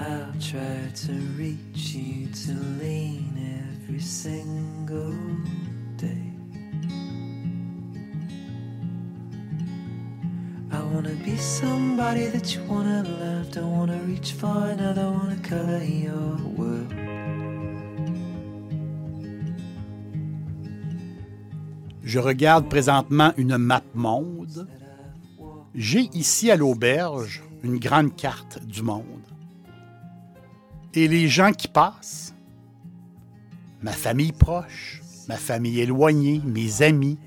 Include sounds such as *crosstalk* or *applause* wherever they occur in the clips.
I'll try to reach you to lean every single day. I wanna be somebody that you wanna love. Don't wanna reach for another, wanna color your world. Je regarde présentement une map monde. J'ai ici à l'auberge une grande carte du monde. Et les gens qui passent, ma famille proche, ma famille éloignée, mes amis,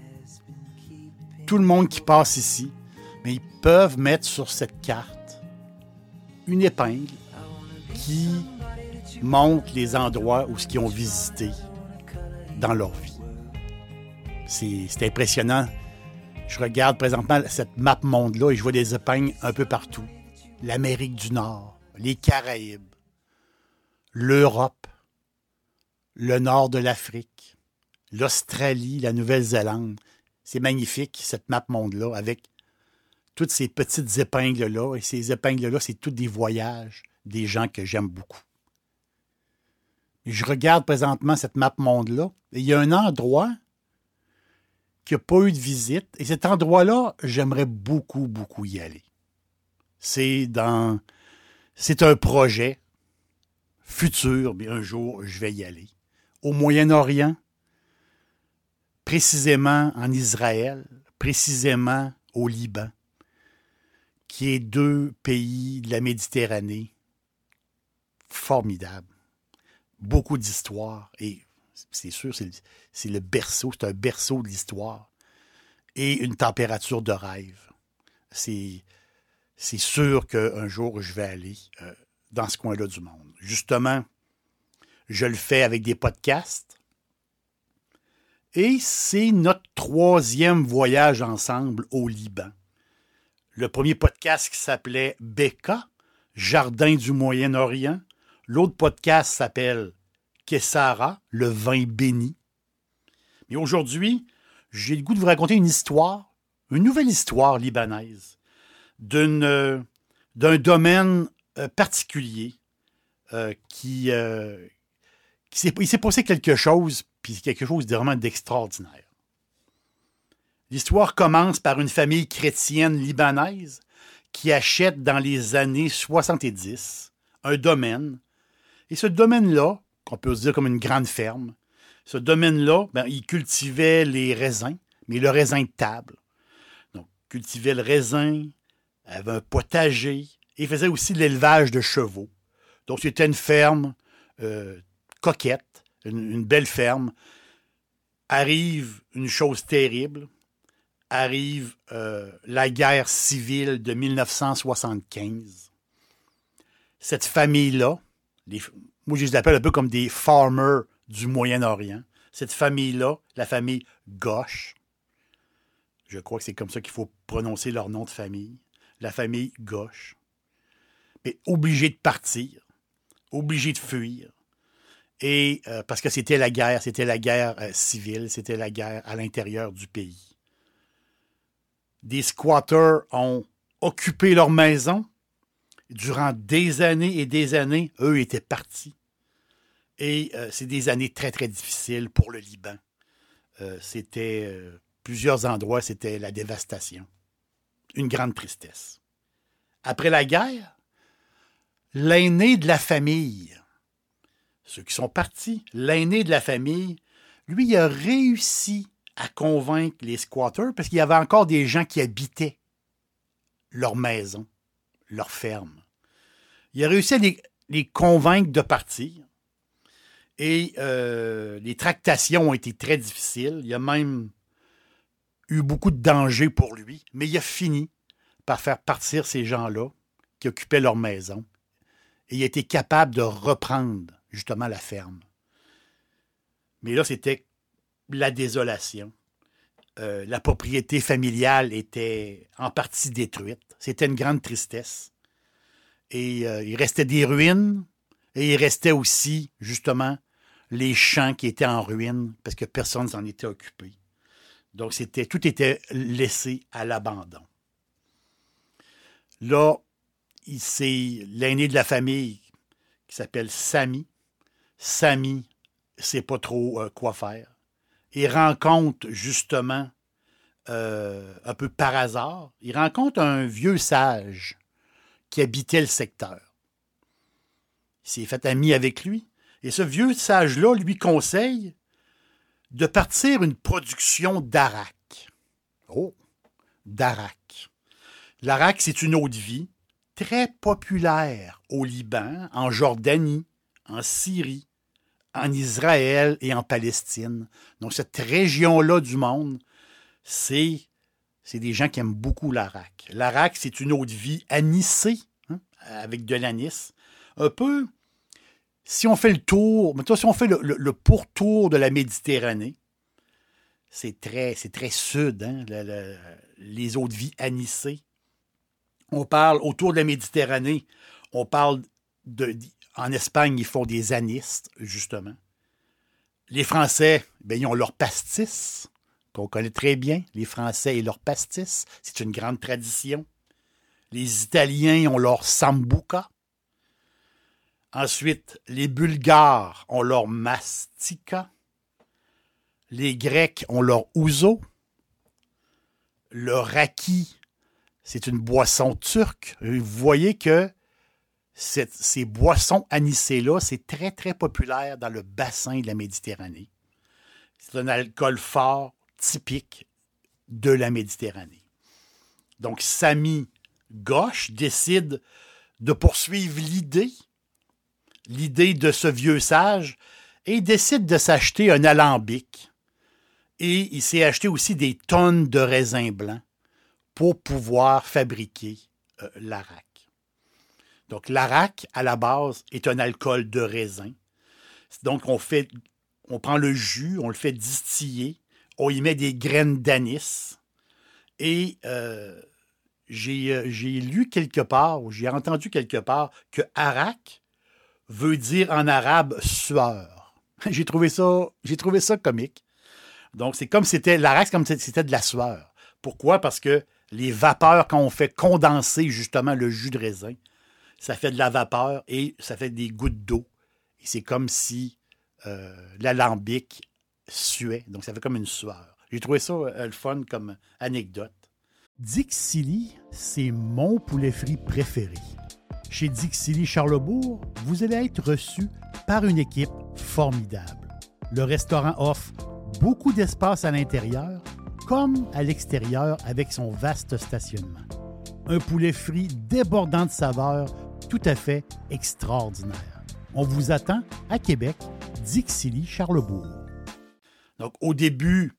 tout le monde qui passe ici, mais ils peuvent mettre sur cette carte une épingle qui montre les endroits où ce qu'ils ont visité dans leur vie. C'est impressionnant. Je regarde présentement cette map monde-là et je vois des épingles un peu partout. L'Amérique du Nord, les Caraïbes, l'Europe, le nord de l'Afrique, l'Australie, la Nouvelle-Zélande. C'est magnifique, cette map monde-là, avec toutes ces petites épingles-là. Et ces épingles-là, c'est toutes des voyages des gens que j'aime beaucoup. je regarde présentement cette map monde-là. Il y a un endroit qui n'a pas eu de visite. Et cet endroit-là, j'aimerais beaucoup, beaucoup y aller. C'est dans. C'est un projet futur, mais un jour, je vais y aller. Au Moyen-Orient, précisément en Israël, précisément au Liban, qui est deux pays de la Méditerranée formidables. Beaucoup d'histoire et c'est sûr, c'est le berceau, c'est un berceau de l'histoire. Et une température de rêve. C'est sûr qu'un jour, je vais aller euh, dans ce coin-là du monde. Justement, je le fais avec des podcasts. Et c'est notre troisième voyage ensemble au Liban. Le premier podcast qui s'appelait Beka, Jardin du Moyen-Orient. L'autre podcast s'appelle Kessara, le vin béni. Mais aujourd'hui, j'ai le goût de vous raconter une histoire, une nouvelle histoire libanaise, euh, d'un domaine euh, particulier euh, qui, qui s'est, passé quelque chose, puis quelque chose de vraiment d'extraordinaire. L'histoire commence par une famille chrétienne libanaise qui achète dans les années 70 un domaine. Et ce domaine-là, qu'on peut dire comme une grande ferme. Ce domaine-là, ben, il cultivait les raisins, mais le raisin de table. Donc, cultivait le raisin, avait un potager et faisait aussi l'élevage de chevaux. Donc, c'était une ferme euh, coquette, une, belle ferme. Arrive une chose terrible, arrive euh, la guerre civile de 1975. Cette famille-là, moi je les appelle un peu comme des farmers du Moyen-Orient. Cette famille-là, la famille Gauche, je crois que c'est comme ça qu'il faut prononcer leur nom de famille, la famille Gauche, mais obligé de partir, obligé de fuir, et euh, parce que c'était la guerre, c'était la guerre euh, civile, c'était la guerre à l'intérieur du pays. Des squatters ont occupé leur maison, durant des années et des années, eux étaient partis. Et euh, c'est des années très, très difficiles pour le Liban. C'était plusieurs endroits, c'était la dévastation. Une grande tristesse. Après la guerre, l'aîné de la famille, ceux qui sont partis, l'aîné de la famille, lui, a réussi à convaincre les squatters parce qu'il y avait encore des gens qui habitaient leur maison, leur ferme. Il a réussi à les, convaincre de partir. Et euh, les tractations ont été très difficiles. Il y a même eu beaucoup de dangers pour lui, mais il a fini par faire partir ces gens-là qui occupaient leur maison. Il été capable de reprendre justement la ferme. Mais là, c'était la désolation. Euh, la propriété familiale était en partie détruite. C'était une grande tristesse. Et euh, il restait des ruines, et il restait aussi, justement, les champs qui étaient en ruine parce que personne s'en était occupé. Donc, tout était laissé à l'abandon. Là, c'est l'aîné de la famille qui s'appelle Samy. Samy ne sait pas trop euh, quoi faire. Il rencontre justement, euh, un peu par hasard, il rencontre un vieux sage qui habitait le secteur. Il s'est fait ami avec lui. Et ce vieux sage-là lui conseille de partir une production d'arak. Oh, d'arak. L'arak, c'est une eau de vie très populaire au Liban, en Jordanie, en Syrie, en Israël et en Palestine. Donc, cette région-là du monde, c'est, c'est des gens qui aiment beaucoup l'arak. L'arak, c'est une eau de vie anisée, hein, avec de l'anis. Un peu, si on fait le tour, maintenant, si on fait le, pourtour de la Méditerranée, c'est très, très sud, hein, les eaux de vie anisées. On parle autour de la Méditerranée, on parle de. En Espagne, ils font des anistes, justement. Les Français, ben, ils ont leur pastis, qu'on connaît très bien. Les Français et leur pastis, c'est une grande tradition. Les Italiens ont leur sambuca. Ensuite, les Bulgares ont leur mastika. Les Grecs ont leur ouzo. Le raki, c'est une boisson turque. Vous voyez que ces boissons anisées-là, c'est très, très populaire dans le bassin de la Méditerranée. C'est un alcool fort, typique de la Méditerranée. Donc, Samy Gauche décide de poursuivre l'idée, l'idée de ce vieux sage, et décide de s'acheter un alambic. Et il s'est acheté aussi des tonnes de raisins blancs pour pouvoir fabriquer euh, l'arac. Donc, l'arac, à la base, est un alcool de raisin. Donc, on, fait, on prend le jus, on le fait distiller, on y met des graines d'anis. Et euh, euh, j'ai lu quelque part, ou j'ai entendu quelque part, que arak veut dire en arabe sueur. *laughs* j'ai trouvé ça, trouvé ça comique. Donc, c'est comme c'était, l'arac, comme c'était de la sueur. Pourquoi? Parce que les vapeurs, quand on fait condenser justement le jus de raisin, ça fait de la vapeur et ça fait des gouttes d'eau. Et c'est comme si euh, l'alambic suait. Donc, ça fait comme une sueur. J'ai trouvé ça euh, le fun comme anecdote. Dixili, c'est mon poulet frit préféré. Chez Dixili Charlebourg, vous allez être reçu par une équipe formidable. Le restaurant offre beaucoup d'espace à l'intérieur comme à l'extérieur avec son vaste stationnement. Un poulet frit débordant de saveurs tout à fait extraordinaire. On vous attend à Québec, Dixilly, Charlebourg. Donc au début,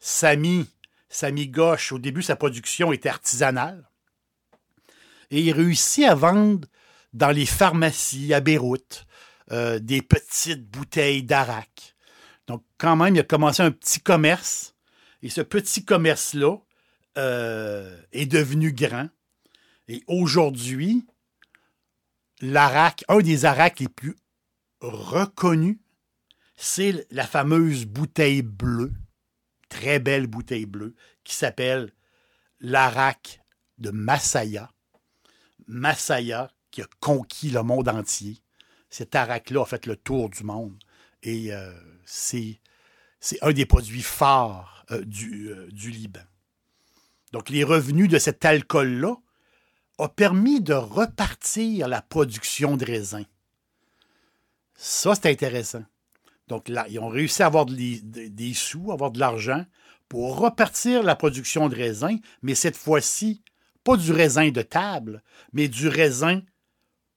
Samy, Samy Gauche, au début sa production était artisanale. Et il réussit à vendre dans les pharmacies à Beyrouth euh, des petites bouteilles d'arak. Donc quand même, il a commencé un petit commerce et ce petit commerce-là euh, est devenu grand. Et aujourd'hui, l'arac, un des aracs les plus reconnus, c'est la fameuse bouteille bleue, très belle bouteille bleue, qui s'appelle l'arac de Masaya. Masaya qui a conquis le monde entier. Cet arac-là a fait le tour du monde. Et euh, c'est un des produits forts euh, du, euh, du, Liban. Donc, les revenus de cet alcool-là ont permis de repartir la production de raisins. Ça, c'est intéressant. Donc, là, ils ont réussi à avoir des, des sous, avoir de l'argent pour repartir la production de raisins, mais cette fois-ci, pas du raisin de table, mais du raisin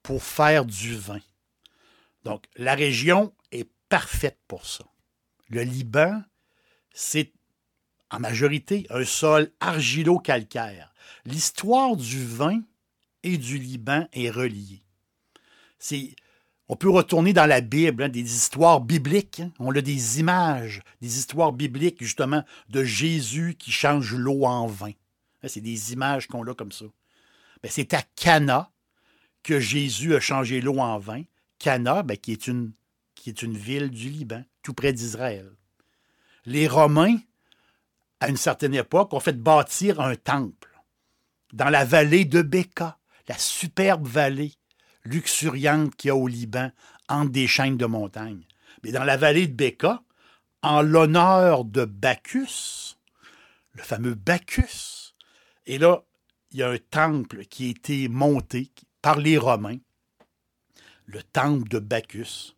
pour faire du vin. Donc, la région est parfaite pour ça. Le Liban, c'est en majorité un sol argilo-calcaire. L'histoire du vin et du Liban est reliée. On peut retourner dans la Bible, hein, des histoires bibliques. hein. On a des images, des histoires bibliques, justement, de Jésus qui change l'eau en vin. Hein, C'est des images qu'on a comme ça. Ben, c'est à Cana que Jésus a changé l'eau en vin. Cana, ben, qui est une ville du Liban, tout près d'Israël. Les Romains, à une certaine époque, ont fait bâtir un temple dans la vallée de Béka, la superbe vallée luxuriante qu'il y a au Liban entre des chaînes de montagnes. Mais dans la vallée de Béka, en l'honneur de Bacchus, le fameux Bacchus. Et là, il y a un temple qui a été monté par les Romains, le temple de Bacchus.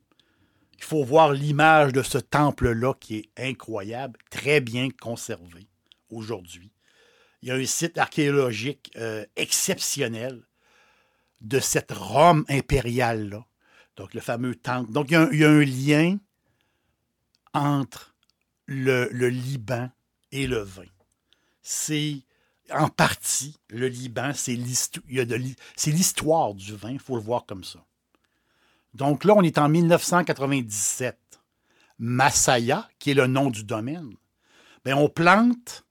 Il faut voir l'image de ce temple-là qui est incroyable, très bien conservé aujourd'hui. Il y a un site archéologique euh, exceptionnel de cette Rome impériale-là. Donc, le fameux temple. Donc, il y a un, lien entre le, le Liban et le vin. C'est en partie le Liban, c'est l'histoire du vin, il faut le voir comme ça. Donc là, on est en 1997. Masaya, qui est le nom du domaine, ben on plante,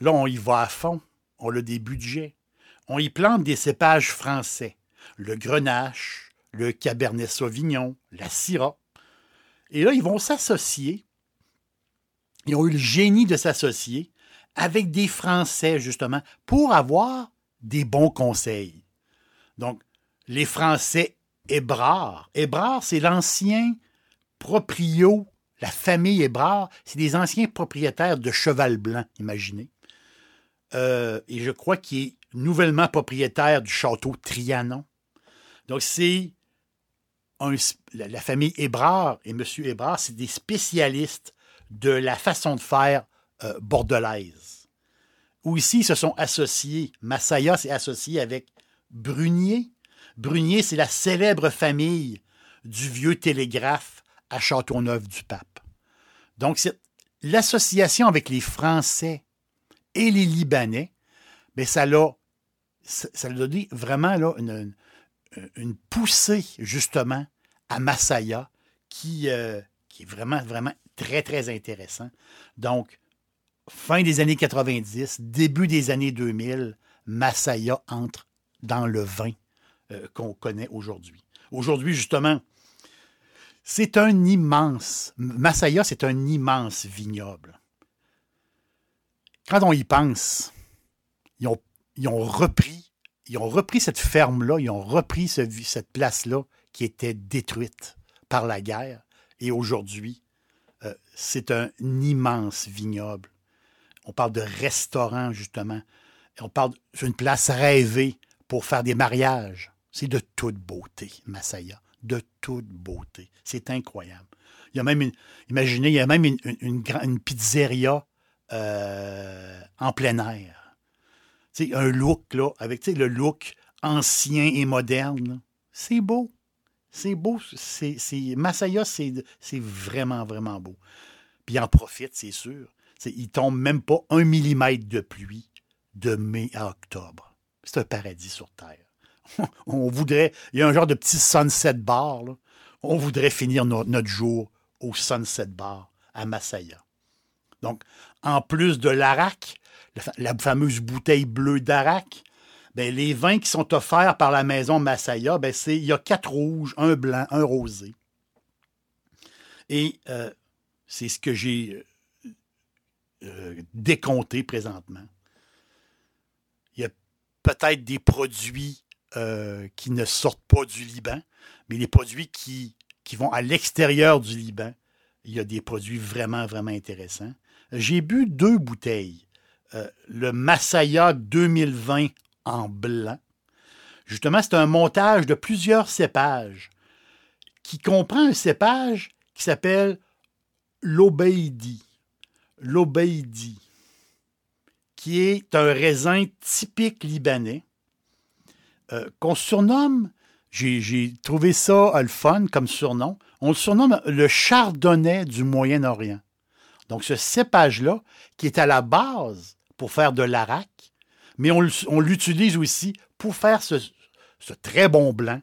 là, on y va à fond. On a des budgets. On y plante des cépages français. Le grenache, le cabernet sauvignon, la syrah. Et là, ils vont s'associer. Ils ont eu le génie de s'associer avec des Français, justement, pour avoir des bons conseils. Donc, les Français Hébrard. Hébrard, c'est l'ancien proprio, la famille Hébrard, c'est des anciens propriétaires de Cheval Blanc, imaginez. Euh, et je crois qu'il est nouvellement propriétaire du château Trianon. Donc, c'est la, famille Hébrard et M. Hébrard, c'est des spécialistes de la façon de faire euh, bordelaise. Où ici, ils se sont associés. Massaya s'est associé avec Brunier. Brunier, c'est la célèbre famille du vieux télégraphe à Châteauneuf-du-Pape. Donc, l'association avec les Français et les Libanais, mais ça l'a, ça donné vraiment là, une, poussée, justement, à Massaya, qui, euh, qui est vraiment, vraiment très, très intéressant. Donc, fin des années 90, début des années 2000, Massaya entre dans le vin euh, qu'on connaît aujourd'hui. Aujourd'hui, justement, c'est un immense, Massaya, c'est un immense vignoble. Quand on y pense, ils ont, repris, ils ont repris cette ferme-là, ils ont repris cette place-là qui était détruite par la guerre. Et aujourd'hui, euh, c'est un immense vignoble. On parle de restaurant, justement. On parle d'une place rêvée pour faire des mariages. C'est de toute beauté, Masaya. De toute beauté. C'est incroyable. Il y a même une, imaginez, il y a même une, pizzeria euh, en plein air. Tu sais, un look, là, avec le look ancien et moderne. C'est beau. C'est beau. C'est, Masaya, c'est, vraiment, vraiment beau. Puis il en profite, c'est sûr. C'est, il tombe même pas un millimètre de pluie de mai à octobre. C'est un paradis sur Terre. *laughs* On voudrait, il y a un genre de petit sunset bar. On voudrait finir no- notre jour au sunset bar à Masaya. Donc, en plus de l'Arak, la, fa- la fameuse bouteille bleue d'Arak, ben, les vins qui sont offerts par la maison Masaya, ben, c'est, il y a quatre rouges, un blanc, un rosé. Et euh, c'est ce que j'ai euh, euh, décompté présentement. Il y a peut-être des produits euh, qui ne sortent pas du Liban, mais les produits qui, qui vont à l'extérieur du Liban, il y a des produits vraiment, vraiment intéressants. J'ai bu deux bouteilles. Euh, le Masaya 2020 en blanc. Justement, c'est un montage de plusieurs cépages qui comprend un cépage qui s'appelle l'Obeidi. L'Obeidi, qui est un raisin typique libanais euh, qu'on surnomme, j'ai trouvé ça euh, le fun comme surnom, on le surnomme le chardonnay du Moyen-Orient. Donc, ce cépage-là, qui est à la base pour faire de l'arac, mais on, l'utilise aussi pour faire ce, ce très bon blanc,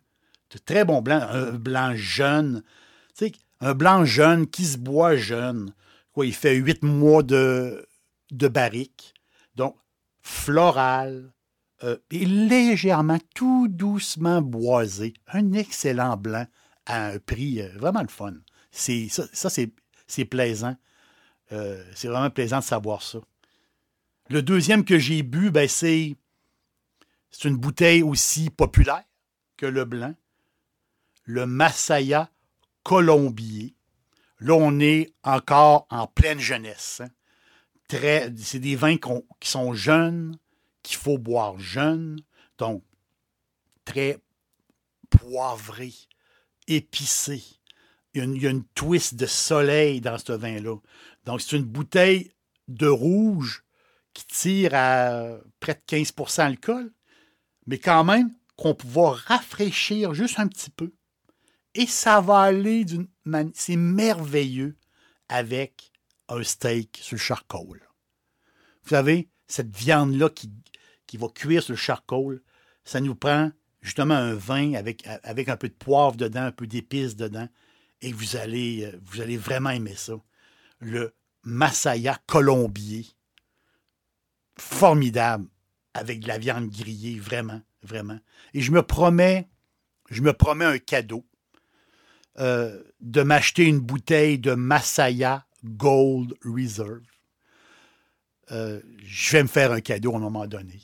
ce très bon blanc, un blanc jeune. Tu sais, un blanc jeune qui se boit jeune. Quoi, il fait huit mois de, de barrique. Donc, floral, euh, et légèrement, tout doucement boisé. Un excellent blanc à un prix euh, vraiment le fun. Ça, c'est, plaisant. Euh, c'est vraiment plaisant de savoir ça. Le deuxième que j'ai bu, ben, c'est, une bouteille aussi populaire que le blanc. Le Masaya Colombier. Là, on est encore en pleine jeunesse. Hein. C'est des vins qui sont jeunes, qu'il faut boire jeune, donc très poivré, épicé. Il y, a une, twist de soleil dans ce vin-là. Donc, c'est une bouteille de rouge qui tire à près de 15% d'alcool, mais quand même qu'on va rafraîchir juste un petit peu. Et ça va aller d'une manière. C'est merveilleux avec un steak sur charcoal. Vous savez, cette viande-là qui, qui va cuire sur le charcoal, ça nous prend justement un vin avec, avec un peu de poivre dedans, un peu d'épices dedans, et vous allez, euh, vraiment aimer ça. Le Masaya colombier, formidable, avec de la viande grillée, vraiment, vraiment. Et je me promets, je me promets un cadeau euh, de m'acheter une bouteille de Masaya Gold Reserve. Euh, je vais me faire un cadeau à un moment donné.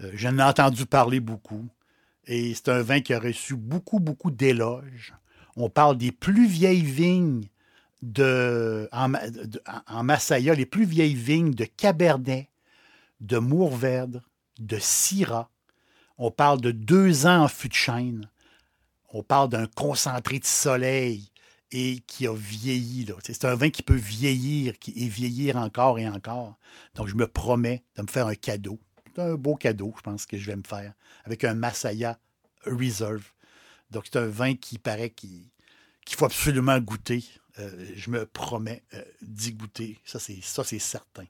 Euh, j'en ai entendu parler beaucoup. Et c'est un vin qui a reçu beaucoup, beaucoup d'éloges. On parle des plus vieilles vignes de, en, en Massaya, les plus vieilles vignes de Cabernet, de Mourvèdre, de Syrah. On parle de deux ans en fût de chêne. On parle d'un concentré de soleil et qui a vieilli. C'est un vin qui peut vieillir et vieillir encore et encore. Donc, je me promets de me faire un cadeau c'est un beau cadeau, je pense, que je vais me faire avec un Masaya Reserve. Donc, c'est un vin qui paraît qu'il faut absolument goûter. Euh, je me promets euh, d'y goûter. Ça, c'est, certain.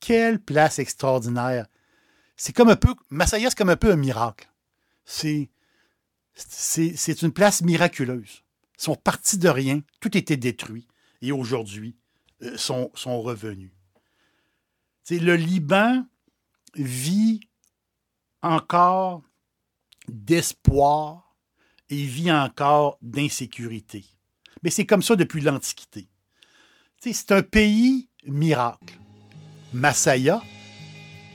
Quelle place extraordinaire. C'est comme un peu. Masaya, c'est comme un peu un miracle. C'est, une place miraculeuse. Ils sont partis de rien. Tout était détruit. Et aujourd'hui, euh, sont, sont revenus. Le Liban, vit encore d'espoir et vit encore d'insécurité. Mais c'est comme ça depuis l'Antiquité. C'est un pays miracle. Massaya,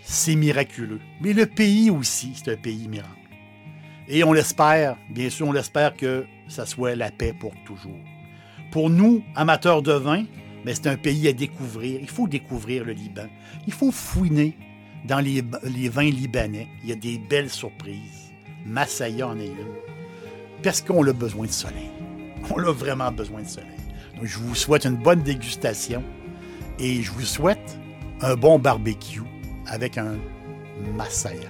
c'est miraculeux. Mais le pays aussi, c'est un pays miracle. Et on l'espère, bien sûr, on l'espère que ça soit la paix pour toujours. Pour nous, amateurs de vin, ben, c'est un pays à découvrir. Il faut découvrir le Liban. Il faut fouiner dans les, vins libanais, il y a des belles surprises. Masaya en est une. Parce qu'on a besoin de soleil. *laughs* On a vraiment besoin de soleil. Donc, je vous souhaite une bonne dégustation et je vous souhaite un bon barbecue avec un Masaya.